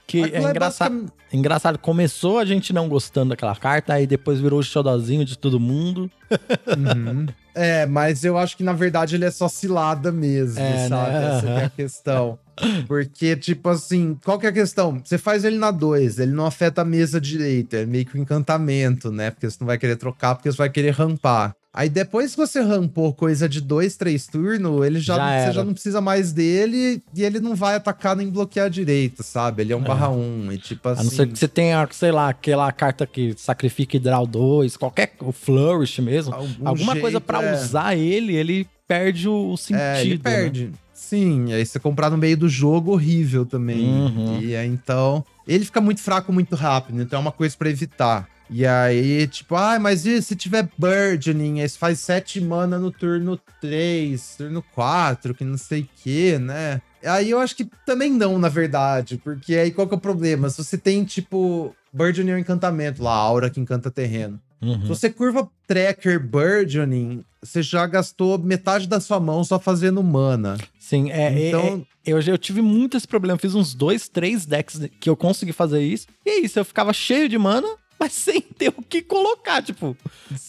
[SPEAKER 1] Que é engraçado, é basicamente... engraçado, começou a gente não gostando daquela carta, aí depois virou o xodozinho de todo mundo.
[SPEAKER 2] Uhum. É, mas eu acho que na verdade ele é só cilada mesmo, é, sabe? Né? Essa é a questão. Porque, tipo assim, qual que é a questão? Você faz ele na 2, ele não afeta a mesa direita, é meio que um encantamento, né? Porque você não vai querer trocar, porque você vai querer rampar. Aí depois que você rampou coisa de dois, três turnos, ele já, já você já não precisa mais dele e ele não vai atacar nem bloquear direito, sabe? Ele é um é. barra um, e tipo assim... A não
[SPEAKER 1] ser assim que você tenha, sei lá, aquela carta que sacrifica e draw 2, qualquer, o Flourish mesmo. Algum alguma jeito, coisa para é... usar ele, ele perde o sentido. É, ele
[SPEAKER 2] né? perde. Né? Sim, aí você comprar no meio do jogo, horrível também. Uhum. E aí, então... Ele fica muito fraco muito rápido, então é uma coisa para evitar. E aí, tipo, ah, mas e se tiver Burgeoning? Aí você faz 7 mana no turno 3, turno 4, que não sei o que, né? Aí eu acho que também não, na verdade, porque aí qual que é o problema? Se você tem, tipo, Burgeoning é um encantamento lá, a aura que encanta terreno. Uhum. Se você curva Tracker Burgeoning, você já gastou metade da sua mão só fazendo mana.
[SPEAKER 1] Sim, é. é então... É, eu, eu tive muitos problemas. Fiz uns dois, três decks que eu consegui fazer isso. E é isso, eu ficava cheio de mana, mas sem ter o que colocar, tipo,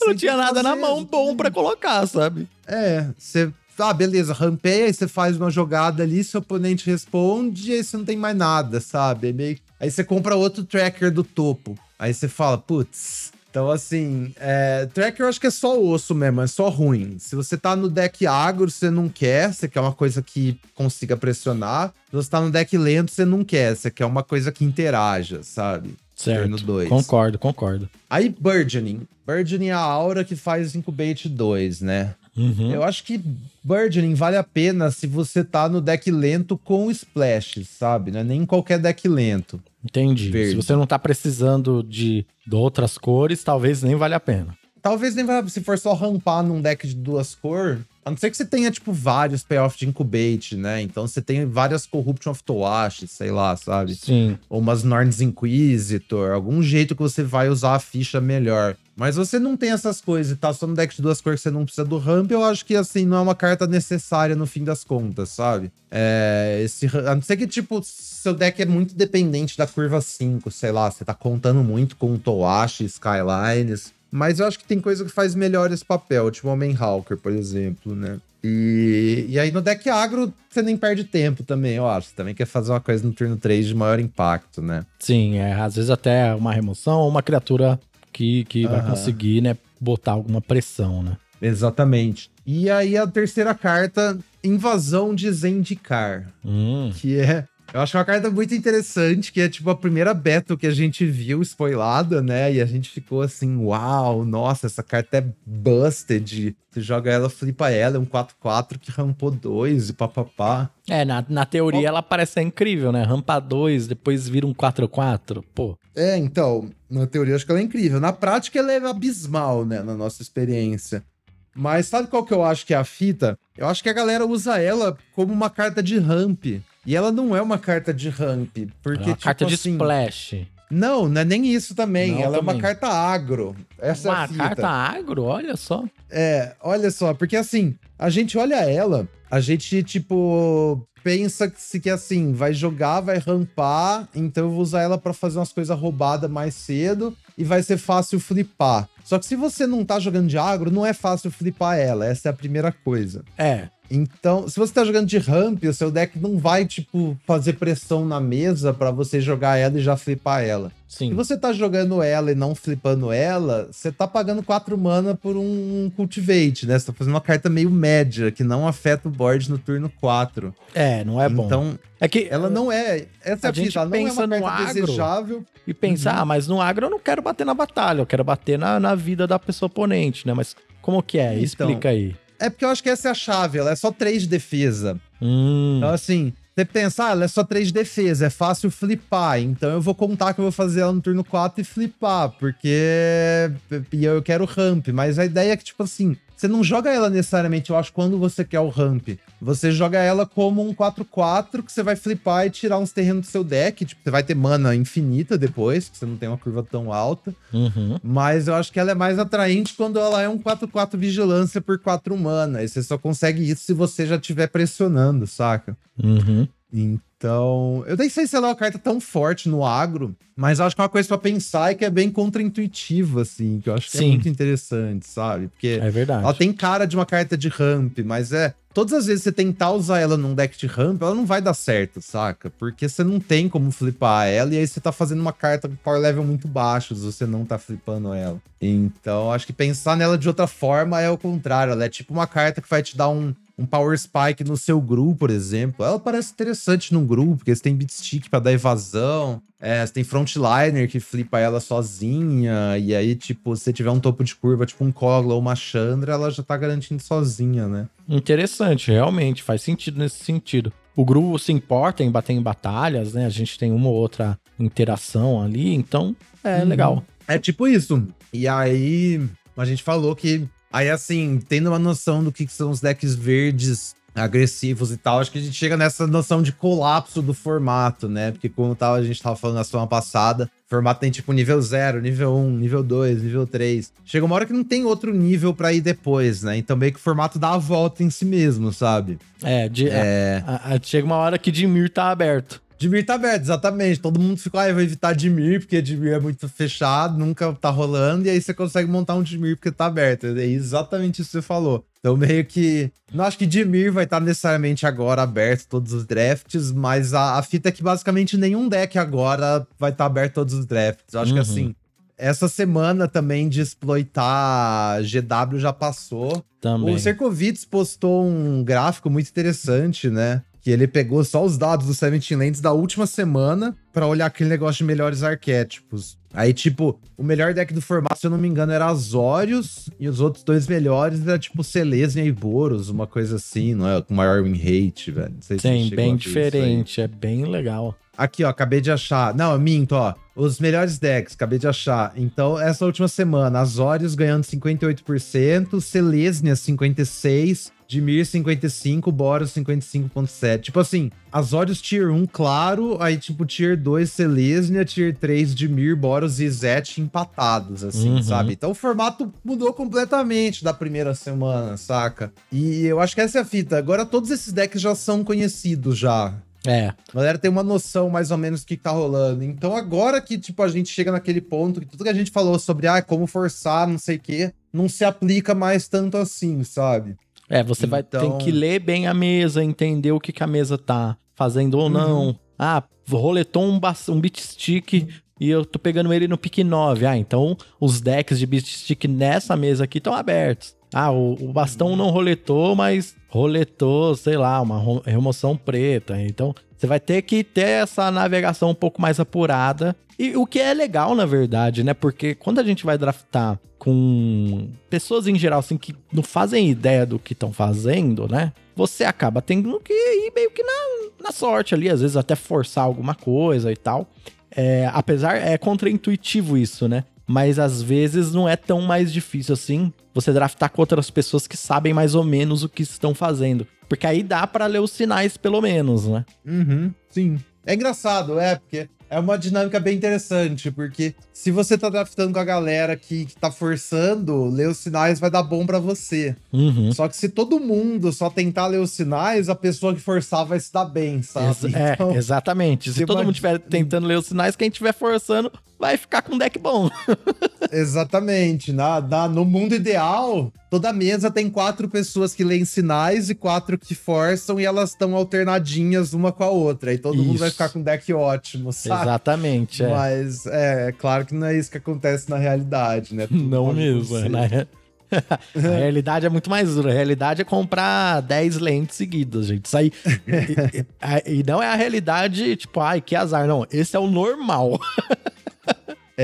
[SPEAKER 1] eu não tinha nada na mão bom para colocar, sabe?
[SPEAKER 2] É, você ah, beleza, rampeia, aí você faz uma jogada ali, seu oponente responde, e aí você não tem mais nada, sabe? É meio... Aí você compra outro tracker do topo. Aí você fala, putz, Então, assim, é, track eu acho que é só osso mesmo, é só ruim. Se você tá no deck agro, você não quer, você quer uma coisa que consiga pressionar. Se você tá no deck lento, você não quer, você quer uma coisa que interaja, sabe?
[SPEAKER 1] Certo. Concordo, concordo.
[SPEAKER 2] Aí, Burgeoning. Burgeoning é a aura que faz Incubate 2, né?
[SPEAKER 1] Uhum.
[SPEAKER 2] Eu acho que Burgeoning vale a pena se você tá no deck lento com Splash, sabe? Não é nem qualquer deck lento.
[SPEAKER 1] Entendi.
[SPEAKER 2] Verde.
[SPEAKER 1] Se você não tá precisando de, de outras cores, talvez nem vale a pena.
[SPEAKER 2] Talvez nem vá, se for só rampar num deck de duas cores. A não ser que você tenha, tipo, vários payoff de Incubate, né? Então você tem várias Corruption of Toash, sei lá, sabe?
[SPEAKER 1] Sim.
[SPEAKER 2] Ou umas Norns Inquisitor, algum jeito que você vai usar a ficha melhor. Mas você não tem essas coisas e tá só no deck de duas cores que você não precisa do ramp, eu acho que assim, não é uma carta necessária no fim das contas, sabe? É. Esse, a não ser que, tipo, seu deck é muito dependente da curva 5, sei lá, você tá contando muito com Toashi, Skylines. Mas eu acho que tem coisa que faz melhor esse papel, tipo Homem Hawker, por exemplo, né? E, e aí no deck agro, você nem perde tempo também, eu acho. Você também quer fazer uma coisa no turno 3 de maior impacto, né?
[SPEAKER 1] Sim, é, às vezes até uma remoção ou uma criatura que, que vai conseguir, né, botar alguma pressão, né?
[SPEAKER 2] Exatamente. E aí a terceira carta, Invasão de Zendikar,
[SPEAKER 1] Hum,
[SPEAKER 2] que é. Eu acho uma carta muito interessante, que é tipo a primeira battle que a gente viu spoilada, né? E a gente ficou assim, uau, nossa, essa carta é busted. Você joga ela, flipa ela, é um 4-4 que rampou 2 e papapá.
[SPEAKER 1] É, na, na teoria ela parece ser incrível, né? Rampa 2, depois vira um 4-4. Pô,
[SPEAKER 2] É, então, na teoria eu acho que ela é incrível. Na prática ela é abismal, né, na nossa experiência. Mas sabe qual que eu acho que é a fita? Eu acho que a galera usa ela como uma carta de ramp. E ela não é uma carta de ramp, porque
[SPEAKER 1] é uma
[SPEAKER 2] tipo
[SPEAKER 1] carta de
[SPEAKER 2] assim,
[SPEAKER 1] splash.
[SPEAKER 2] Não, não é nem isso também.
[SPEAKER 1] Não,
[SPEAKER 2] ela é uma
[SPEAKER 1] também.
[SPEAKER 2] carta agro. Essa é
[SPEAKER 1] uma
[SPEAKER 2] a fita.
[SPEAKER 1] carta agro, olha só.
[SPEAKER 2] É, olha só, porque assim, a gente olha ela, a gente, tipo, pensa que se que assim, vai jogar, vai rampar, então eu vou usar ela pra fazer umas coisas roubadas mais cedo e vai ser fácil flipar. Só que se você não tá jogando de agro, não é fácil flipar ela, essa é a primeira coisa.
[SPEAKER 1] É,
[SPEAKER 2] Então, se você tá jogando de ramp, o seu deck não vai, tipo, fazer pressão na mesa pra você jogar ela e já flipar ela. Se
[SPEAKER 1] sim.
[SPEAKER 2] você tá jogando ela e não flipando ela, você tá pagando 4 mana por um Cultivate, né? Você tá fazendo uma carta meio média, que não afeta o board no turno 4.
[SPEAKER 1] É, não é bom.
[SPEAKER 2] Então,
[SPEAKER 1] é que
[SPEAKER 2] ela não é. Essa é
[SPEAKER 1] A
[SPEAKER 2] a
[SPEAKER 1] gente
[SPEAKER 2] ela não é
[SPEAKER 1] pensa
[SPEAKER 2] uma carta
[SPEAKER 1] agro.
[SPEAKER 2] desejável.
[SPEAKER 1] E pensar,
[SPEAKER 2] Uhum.
[SPEAKER 1] ah, mas no agro eu não quero bater na batalha, eu quero bater na, na vida da pessoa oponente, né? Mas como que é?
[SPEAKER 2] Então.
[SPEAKER 1] Explica aí.
[SPEAKER 2] É porque eu acho que essa é a chave, ela é só 3 de defesa.
[SPEAKER 1] Hum,
[SPEAKER 2] Então, assim, você pensa, ah, ela é só 3 de defesa, é fácil flipar. Então eu vou contar que eu vou fazer ela no turno 4 e flipar, porque e eu quero ramp. Mas a ideia é que, tipo assim, você não joga ela necessariamente, eu acho, quando você quer o ramp. Você joga ela como um 4-4 que você vai flipar e tirar uns terrenos do seu deck. Tipo, você vai ter mana infinita depois, que você não tem uma curva tão alta.
[SPEAKER 1] uhum.
[SPEAKER 2] Mas eu acho que ela é mais atraente quando ela é um 4-4 vigilância por 4 mana. E você só consegue isso se você já estiver pressionando, saca?
[SPEAKER 1] Uhum.
[SPEAKER 2] Então, eu nem sei se ela é uma carta tão forte no agro, mas acho que é uma coisa pra pensar e que é bem contra-intuitiva, assim, que eu acho que
[SPEAKER 1] Sim.
[SPEAKER 2] é muito interessante, sabe? Porque
[SPEAKER 1] É verdade.
[SPEAKER 2] ela tem cara de uma carta de ramp, mas é. Todas as vezes que você tentar usar ela num deck de ramp, ela não vai dar certo, saca? Porque você não tem como flipar ela, e aí você tá fazendo uma carta com power level muito baixo se você não tá flipando ela. Então, acho que pensar nela de outra forma é o contrário. Ela é tipo uma carta que vai te dar um, um power spike no seu grupo, por exemplo. Ela parece interessante num grupo, porque você tem beat stick pra dar evasão. É, você tem frontliner que flipa ela sozinha, e aí, tipo, se você tiver um topo de curva, tipo um Kogla ou uma Chandra, ela já tá garantindo sozinha, né?
[SPEAKER 1] Interessante, realmente, faz sentido nesse sentido. O grupo se importa em bater em batalhas, né? A gente tem uma ou outra interação ali, então é
[SPEAKER 2] Uhum.
[SPEAKER 1] legal.
[SPEAKER 2] É tipo isso. E aí, a gente falou que. Aí, assim, tendo uma noção do que são os decks verdes agressivos e tal, acho que a gente chega nessa noção de colapso do formato, né? Porque, como tava, a gente tava falando na semana passada, o formato tem tipo nível 0, nível 1, nível 2, nível 3. Chega uma hora que não tem outro nível pra ir depois, né? Então, meio que o formato dá a volta em si mesmo, sabe?
[SPEAKER 1] É, de,
[SPEAKER 2] É.
[SPEAKER 1] a- a- chega uma hora que Dimir tá aberto.
[SPEAKER 2] Dimir tá aberto, exatamente. Todo mundo ficou, ah, eu vou evitar Dimir, porque Dimir é muito fechado, nunca tá rolando, e aí você consegue montar um Dimir porque tá aberto. É exatamente isso que você falou. Então, meio que. Não acho que Dimir vai estar necessariamente agora aberto todos os drafts, mas a, a fita é que basicamente nenhum deck agora vai estar aberto todos os drafts. Eu acho que
[SPEAKER 1] Uhum.
[SPEAKER 2] assim. essa semana também de exploitar GW já passou.
[SPEAKER 1] Também.
[SPEAKER 2] O Serkovitz postou um gráfico muito interessante, né? Que ele pegou só os dados do Seventeen Lands da última semana para olhar aquele negócio de melhores arquétipos. Aí, tipo, o melhor deck do formato, se eu não me engano, era Azorius, e os outros dois melhores era tipo Selesnya e Boros, uma coisa assim, não é? Com maior win rate, velho. Não sei se
[SPEAKER 1] Sim,
[SPEAKER 2] a
[SPEAKER 1] bem diferente. É bem legal.
[SPEAKER 2] Aqui, ó, acabei de achar. Não, minto, ó. Os melhores decks, acabei de achar. Então, essa última semana, Azorius ganhando 58%, Selesnya 56%, Dimir 55%, Boros 55.7%. Tipo assim, Azorius Tier 1, claro, aí tipo Tier 2, Selesnya, Tier 3, Dimir, Boros e Zet empatados, assim,
[SPEAKER 1] Uhum.
[SPEAKER 2] sabe? Então o formato mudou completamente da primeira semana, saca? E eu acho que essa é a fita. Agora todos esses decks já são conhecidos já.
[SPEAKER 1] É.
[SPEAKER 2] A galera tem uma noção mais ou menos do que tá rolando. Então agora que, tipo, a gente chega naquele ponto que tudo que a gente falou sobre, ah, como forçar, não sei o quê, não se aplica mais tanto assim, sabe?
[SPEAKER 1] É, você vai ter
[SPEAKER 2] Então-
[SPEAKER 1] que ler bem a mesa, entender o que, que a mesa tá fazendo ou não.
[SPEAKER 2] Uhum.
[SPEAKER 1] Ah, roletou um, um beat stick e eu tô pegando ele no pick 9. Ah, então os decks de beat stick nessa mesa aqui estão abertos. Ah, o, o bastão não roletou, mas roletou, sei lá, uma remoção preta. Então você vai ter que ter essa navegação um pouco mais apurada. E o que é legal, na verdade, né? Porque quando a gente vai draftar com pessoas em geral, assim, que não fazem ideia do que estão fazendo, né? Você acaba tendo que ir meio que na, na sorte ali, às vezes até forçar alguma coisa e tal. É, apesar, é contraintuitivo isso, né? Mas às vezes não é tão mais difícil assim você draftar com outras pessoas que sabem mais ou menos o que estão fazendo. Porque aí dá pra ler os sinais, pelo menos, né?
[SPEAKER 2] Uhum, sim. É engraçado, é, porque é uma dinâmica bem interessante, porque se você tá draftando com a galera que, que tá forçando, ler os sinais vai dar bom pra você.
[SPEAKER 1] Uhum.
[SPEAKER 2] Só que se todo mundo só tentar ler os sinais, a pessoa que forçar vai se dar bem, sabe?
[SPEAKER 1] Ex- é,
[SPEAKER 2] Então-
[SPEAKER 1] exatamente. Se todo mundo estiver tentando ler os sinais, quem estiver forçando vai ficar com um deck bom.
[SPEAKER 2] Exatamente. Na, na- no mundo ideal, toda mesa tem quatro pessoas que leem sinais e quatro que forçam e elas estão alternadinhas uma com a outra. E todo mundo vai
[SPEAKER 1] Isso.
[SPEAKER 2] ficar com um deck ótimo, sabe?
[SPEAKER 1] Exatamente, é.
[SPEAKER 2] Mas é, é claro que não é isso que acontece na realidade, né? Tudo
[SPEAKER 1] Não mesmo. é, na re- A realidade é muito mais dura. A realidade é comprar 10 lentes seguidas, gente. Isso aí. e, e- e não é a realidade, tipo, ai, que azar. Não, esse é o normal.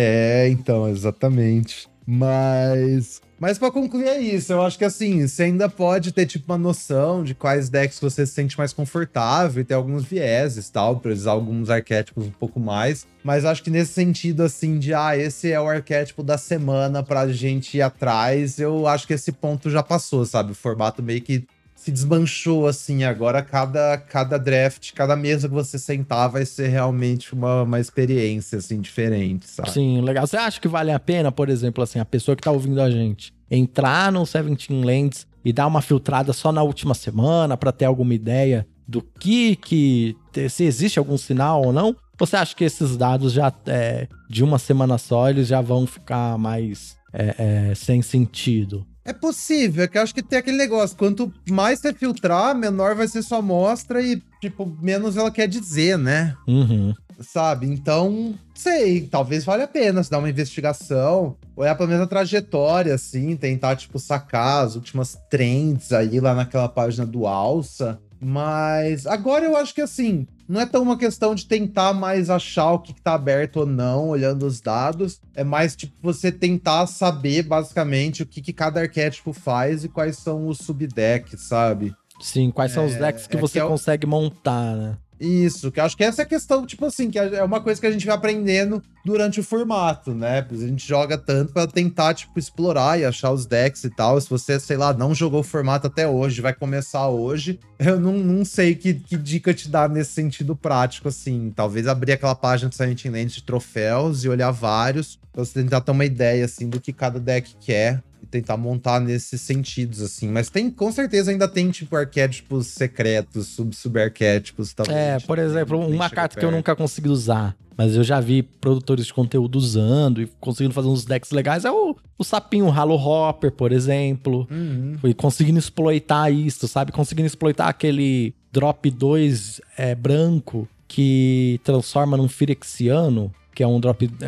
[SPEAKER 2] É, então, exatamente. Mas. Mas pra concluir é isso, eu acho que assim, você ainda pode ter tipo uma noção de quais decks você se sente mais confortável e ter alguns vieses tal, pra usar alguns arquétipos um pouco mais. Mas acho que nesse sentido assim de ah, esse é o arquétipo da semana pra gente ir atrás, eu acho que esse ponto já passou, sabe? O formato meio que se desmanchou assim. Agora cada, cada draft, cada mesa que você sentar vai ser realmente uma, uma experiência assim diferente, sabe?
[SPEAKER 1] Sim, legal. Você acha que vale a pena, por exemplo, assim, a pessoa que tá ouvindo a gente entrar no Seventeen Lands e dar uma filtrada só na última semana pra ter alguma ideia do que que se existe algum sinal ou não? Você acha que esses dados já é, de uma semana só eles já vão ficar mais é, é, sem sentido?
[SPEAKER 2] É possível, é que eu acho que tem aquele negócio. Quanto mais você filtrar, menor vai ser sua amostra e, tipo, menos ela quer dizer, né?
[SPEAKER 1] Uhum.
[SPEAKER 2] Sabe? Então, sei, talvez valha a pena se dar uma investigação, olhar pelo menos a trajetória, assim, tentar, tipo, sacar as últimas trends aí lá naquela página do Alça. Mas agora eu acho que assim, não é tão uma questão de tentar mais achar o que, que tá aberto ou não, olhando os dados. É mais tipo você tentar saber basicamente o que, que cada arquétipo faz e quais são os subdecks, sabe?
[SPEAKER 1] Sim, quais são os
[SPEAKER 2] É,
[SPEAKER 1] decks que
[SPEAKER 2] é
[SPEAKER 1] você
[SPEAKER 2] que é o-
[SPEAKER 1] consegue montar, né?
[SPEAKER 2] Isso, que acho que essa é a questão, tipo assim, que é uma coisa que a gente vai aprendendo durante o formato, né? A gente joga tanto pra tentar, tipo, explorar e achar os decks e tal. Se você, sei lá, não jogou o formato até hoje, vai começar hoje, eu não, não sei que, que dica te dá nesse sentido prático, assim. Talvez abrir aquela página do Silent Land de troféus e olhar vários, pra você tentar ter uma ideia, assim, do que cada deck quer. E tentar montar nesses sentidos, assim. Mas tem, com certeza, ainda tem, tipo, arquétipos secretos, sub-sub-arquétipos, talvez.
[SPEAKER 1] É, por exemplo, uma carta que eu nunca consegui usar, mas eu já vi produtores de conteúdo usando e conseguindo fazer uns decks legais, é o, o sapinho Halo Hopper, por exemplo.
[SPEAKER 2] Uhum.
[SPEAKER 1] Foi conseguindo exploitar isso, sabe? Conseguindo exploitar aquele drop 2 é, branco que transforma num Phyrexiano, que é um drop. É,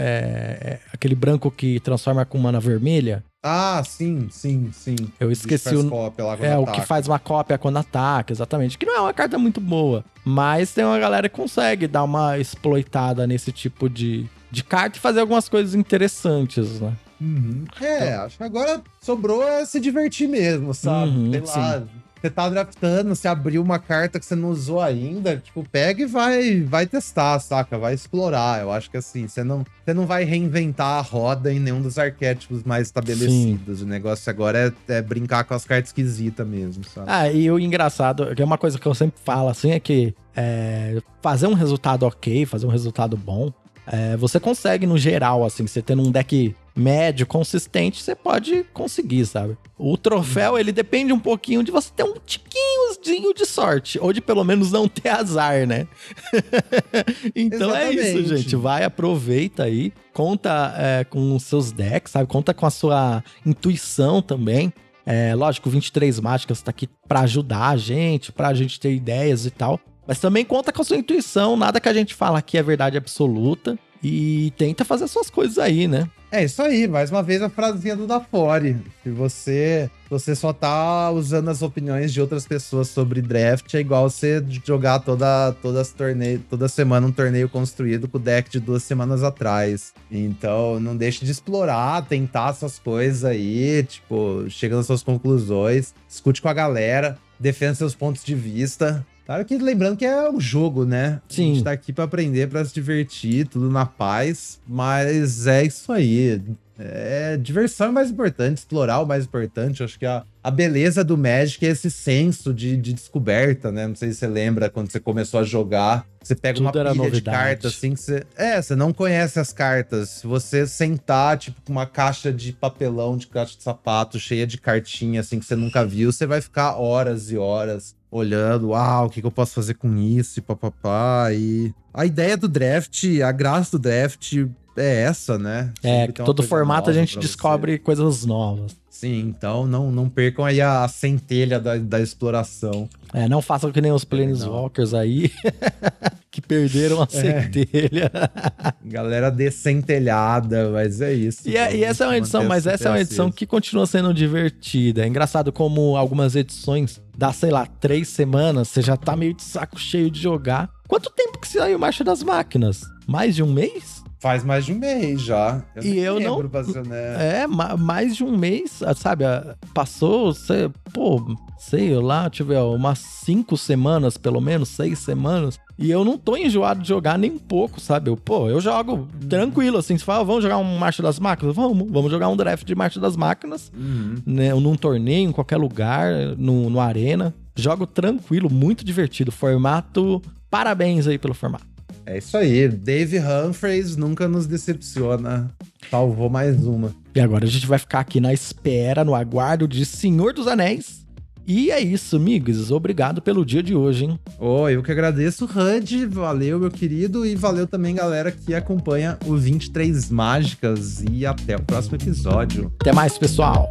[SPEAKER 1] é aquele branco que transforma com mana vermelha.
[SPEAKER 2] Ah, sim, sim, sim.
[SPEAKER 1] Eu esqueci o.
[SPEAKER 2] Cópia lá
[SPEAKER 1] é, ataca. o que faz uma cópia quando ataca, exatamente. Que não é uma carta muito boa. Mas tem uma galera que consegue dar uma exploitada nesse tipo de, de carta e fazer algumas coisas interessantes, né?
[SPEAKER 2] Uhum. É, então... acho que agora sobrou é se divertir mesmo, sabe? Uhum, Sei lá, sim. Você tá draftando, você abriu uma carta que você não usou ainda, tipo, pega e vai, vai testar, saca? Vai explorar. Eu acho que assim, você não, você não vai reinventar a roda em nenhum dos arquétipos mais estabelecidos. Sim. O negócio agora é, é, brincar com as cartas esquisitas mesmo, sabe?
[SPEAKER 1] Ah, e o engraçado, que é uma coisa que eu sempre falo assim, é que é, fazer um resultado ok, fazer um resultado bom, é, você consegue no geral, assim, você tendo um deck médio, consistente, você pode conseguir, sabe? O troféu, ele depende um pouquinho de você ter um tiquinhozinho de sorte, ou de pelo menos não ter azar, né? então Exatamente. é isso, gente. Vai, aproveita aí, conta é, com os seus decks, sabe? Conta com a sua intuição também. É, lógico, 23 Mágicas tá aqui para ajudar a gente, pra gente ter ideias e tal. Mas também conta com a sua intuição, nada que a gente fala aqui é verdade absoluta. E tenta fazer as suas coisas aí, né?
[SPEAKER 2] É isso aí, mais uma vez a frasinha do Dafore. Se você, você só tá usando as opiniões de outras pessoas sobre draft, é igual você jogar toda, toda, torneio, toda semana um torneio construído com o deck de duas semanas atrás. Então, não deixe de explorar, tentar suas coisas aí, tipo, chega nas suas conclusões, escute com a galera, defenda seus pontos de vista. Claro que lembrando que é um jogo, né?
[SPEAKER 1] Sim.
[SPEAKER 2] A gente tá aqui pra aprender, pra se divertir, tudo na paz. Mas é isso aí. É, diversão é mais importante, explorar é o mais importante. Acho que a, a beleza do Magic é esse senso de, de descoberta, né? Não sei se você lembra quando você começou a jogar. Você pega Tudo uma pilha novidade. de cartas, assim, que você. É, você não conhece as cartas. Se você sentar, tipo, com uma caixa de papelão, de caixa de sapato, cheia de cartinha, assim, que você nunca viu, você vai ficar horas e horas olhando, uau, o que, que eu posso fazer com isso e papapá. E a ideia do draft, a graça do draft é essa, né?
[SPEAKER 1] É, todo formato a gente descobre você. coisas novas.
[SPEAKER 2] Sim, então não, não percam aí a centelha da, da exploração.
[SPEAKER 1] É, não façam que nem os Planeswalkers aí, que perderam a é. centelha.
[SPEAKER 2] Galera descentelhada, mas é isso.
[SPEAKER 1] E, é, e essa é uma edição, mas essa é uma edição que continua sendo divertida. É engraçado como algumas edições dá, sei lá, três semanas, você já tá meio de saco cheio de jogar. Quanto tempo que saiu Marcha das Máquinas? Mais de um mês?
[SPEAKER 2] Faz mais de um mês já.
[SPEAKER 1] Eu e eu não. É, mais de um mês, sabe? Passou, sei, pô, sei lá, tive umas cinco semanas, pelo menos, seis semanas. E eu não tô enjoado de jogar nem um pouco, sabe? Eu, pô, eu jogo tranquilo, assim. Se fala, vamos jogar um Marcha das Máquinas? Vamos, vamos jogar um draft de Marcha das Máquinas. Uhum. Né, num torneio, em qualquer lugar, no, no Arena. Jogo tranquilo, muito divertido. Formato, parabéns aí pelo formato.
[SPEAKER 2] É isso aí. Dave Humphreys nunca nos decepciona. Salvou mais uma.
[SPEAKER 1] E agora a gente vai ficar aqui na espera, no aguardo de Senhor dos Anéis. E é isso, amigos. Obrigado pelo dia de hoje, hein?
[SPEAKER 2] Oh, eu que agradeço, Hud. Valeu, meu querido. E valeu também, galera, que acompanha o 23 Mágicas. E até o próximo episódio.
[SPEAKER 1] Até mais, pessoal.